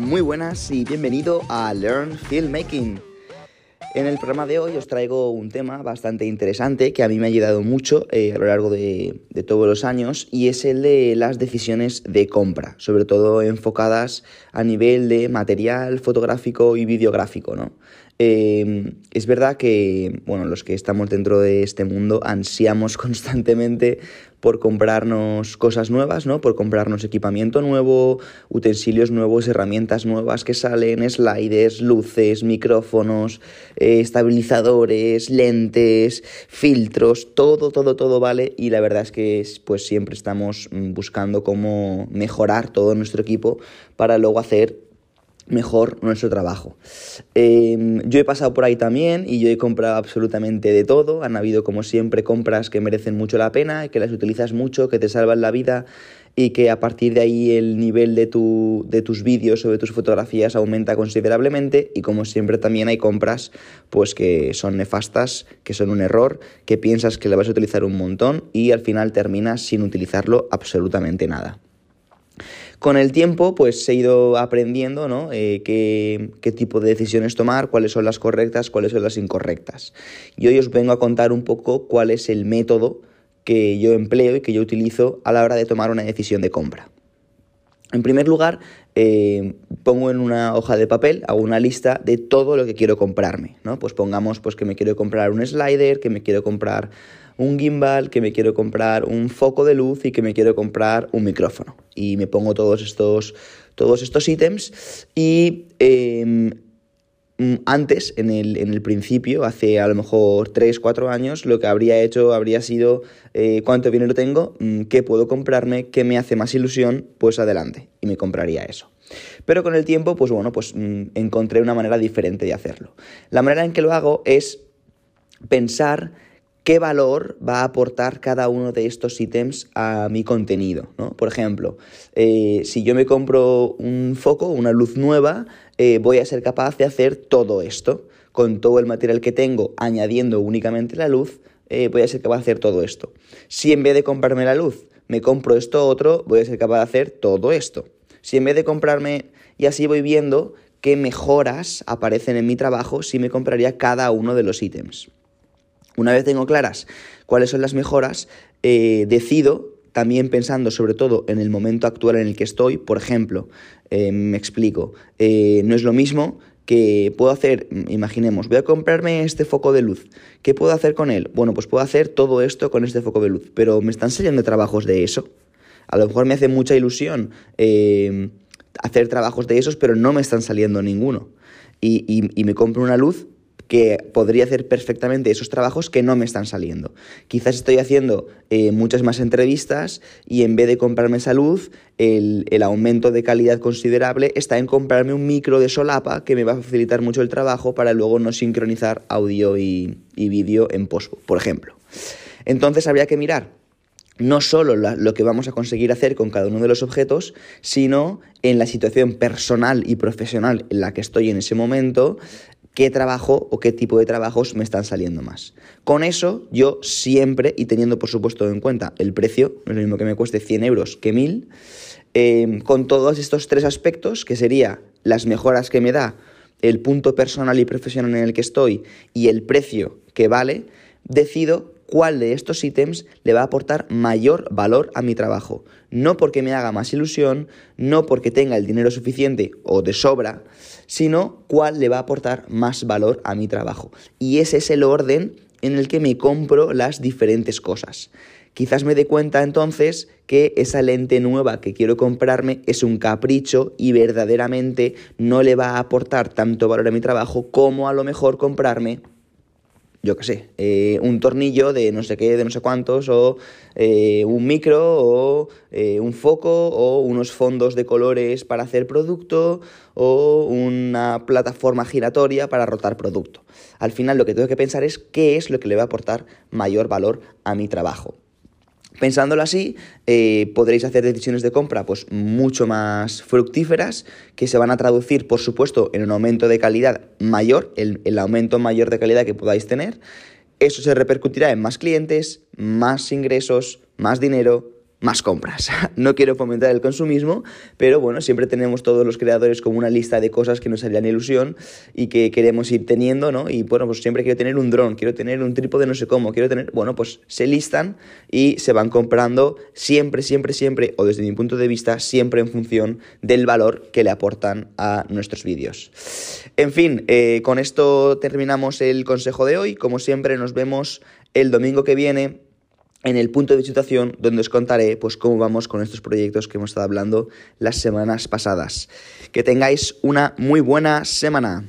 Muy buenas y bienvenido a Learn Filmmaking. En el programa de hoy os traigo un tema bastante interesante que a mí me ha ayudado mucho eh, a lo largo de, todos los años y es el de las decisiones de compra, sobre todo enfocadas a nivel de material fotográfico y videográfico, ¿no? Eh, es verdad que, bueno, los que estamos dentro de este mundo ansiamos constantemente por comprarnos cosas nuevas, ¿no? Por comprarnos equipamiento nuevo, utensilios nuevos, herramientas nuevas que salen, sliders, luces, micrófonos, eh, estabilizadores, lentes, filtros, todo, todo, todo vale y la verdad es que pues siempre estamos mm, buscando cómo mejorar todo nuestro equipo para luego hacer mejor nuestro trabajo. Em, yo he pasado por ahí también y yo he comprado absolutamente de todo. Han habido, como siempre, compras que merecen mucho la pena, que las utilizas mucho, que te salvan la vida y que a partir de ahí el nivel de, tu, de tus vídeos o de tus fotografías aumenta considerablemente y como siempre también hay compras pues que son nefastas, que son un error, que piensas que le vas a utilizar un montón y al final terminas sin utilizarlo absolutamente nada. Con el tiempo, pues he ido aprendiendo, ¿no? Eh, qué, tipo de decisiones tomar, cuáles son las correctas, cuáles son las incorrectas. Y hoy os vengo a contar un poco cuál es el método que yo empleo y que yo utilizo a la hora de tomar una decisión de compra. En primer lugar, eh, pongo en una hoja de papel, hago una lista de todo lo que quiero comprarme, ¿no? Pues pongamos pues, que me quiero comprar un slider, que me quiero comprar un gimbal, que me quiero comprar un foco de luz y que me quiero comprar un micrófono. Y me pongo todos estos, todos estos ítems y em, mm, antes, en el, en el, principio, hace a lo mejor 3, 4 años, lo que habría hecho habría sido eh, cuánto dinero tengo, mm, qué puedo comprarme, qué me hace más ilusión, pues adelante, y me compraría eso. Pero con el tiempo, pues bueno, pues mm, encontré una manera diferente de hacerlo. La manera en que lo hago es pensar qué valor va a aportar cada uno de estos ítems a mi contenido. ¿no? Por ejemplo, eh, si yo me compro un foco, una luz nueva, eh, voy a ser capaz de hacer todo esto. Con todo el material que tengo, añadiendo únicamente la luz, eh, voy a ser capaz de hacer todo esto. Si en vez de comprarme la luz, me compro esto otro, voy a ser capaz de hacer todo esto. Si en vez de comprarme, y así voy viendo qué mejoras aparecen en mi trabajo si me compraría cada uno de los ítems. Una vez tengo claras cuáles son las mejoras, eh, decido también pensando sobre todo en el momento actual en el que estoy, por ejemplo, eh, me explico, eh, no es lo mismo que puedo hacer, imaginemos, voy a comprarme este foco de luz, ¿qué puedo hacer con él? Bueno, pues puedo hacer todo esto con este foco de luz, pero me están saliendo trabajos de eso. A lo mejor me hace mucha ilusión hacer trabajos de esos, pero no me están saliendo ninguno. y me compro una luz que podría hacer perfectamente esos trabajos que no me están saliendo. Quizás estoy haciendo eh, muchas más entrevistas y en vez de comprarme esa luz, el, aumento de calidad considerable está en comprarme un micro de solapa que me va a facilitar mucho el trabajo para luego no sincronizar audio y, vídeo en post, por ejemplo. Entonces habría que mirar no solo lo que vamos a conseguir hacer con cada uno de los objetos, sino en la situación personal y profesional en la que estoy en ese momento, qué trabajo o qué tipo de trabajos me están saliendo más. Con eso yo siempre, y teniendo por supuesto en cuenta el precio, no es lo mismo que me cueste 100 euros que 1000, eh, con todos estos tres aspectos, que sería las mejoras que me da, el punto personal y profesional en el que estoy y el precio que vale, decido cuál de estos ítems le va a aportar mayor valor a mi trabajo. No porque me haga más ilusión, no porque tenga el dinero suficiente o de sobra, sino cuál le va a aportar más valor a mi trabajo. Y ese es el orden en el que me compro las diferentes cosas. Quizás me dé cuenta entonces que esa lente nueva que quiero comprarme es un capricho y verdaderamente no le va a aportar tanto valor a mi trabajo como a lo mejor comprarme yo qué sé, eh, un tornillo de no sé qué, de no sé cuántos, o eh, un micro, o eh, un foco, o unos fondos de colores para hacer producto, o una plataforma giratoria para rotar producto. Al final lo que tengo que pensar es qué es lo que le va a aportar mayor valor a mi trabajo. Pensándolo así, eh, podréis hacer decisiones de compra pues, mucho más fructíferas, que se van a traducir, por supuesto, en un aumento de calidad mayor, el, el aumento mayor de calidad que podáis tener. Eso se repercutirá en más clientes, más ingresos, más dinero, más compras. No quiero fomentar el consumismo, pero bueno, siempre tenemos todos los creadores como una lista de cosas que nos harían ilusión y que queremos ir teniendo, ¿no? Y bueno, pues siempre quiero tener un dron, quiero tener un trípode no sé cómo, quiero tener, bueno, pues se listan y se van comprando siempre, siempre, siempre, o desde mi punto de vista, siempre en función del valor que le aportan a nuestros vídeos. En fin, eh, con esto terminamos el consejo de hoy. Como siempre, nos vemos el domingo que viene en el punto de situación donde os contaré pues cómo vamos con estos proyectos que hemos estado hablando las semanas pasadas. Que tengáis una muy buena semana.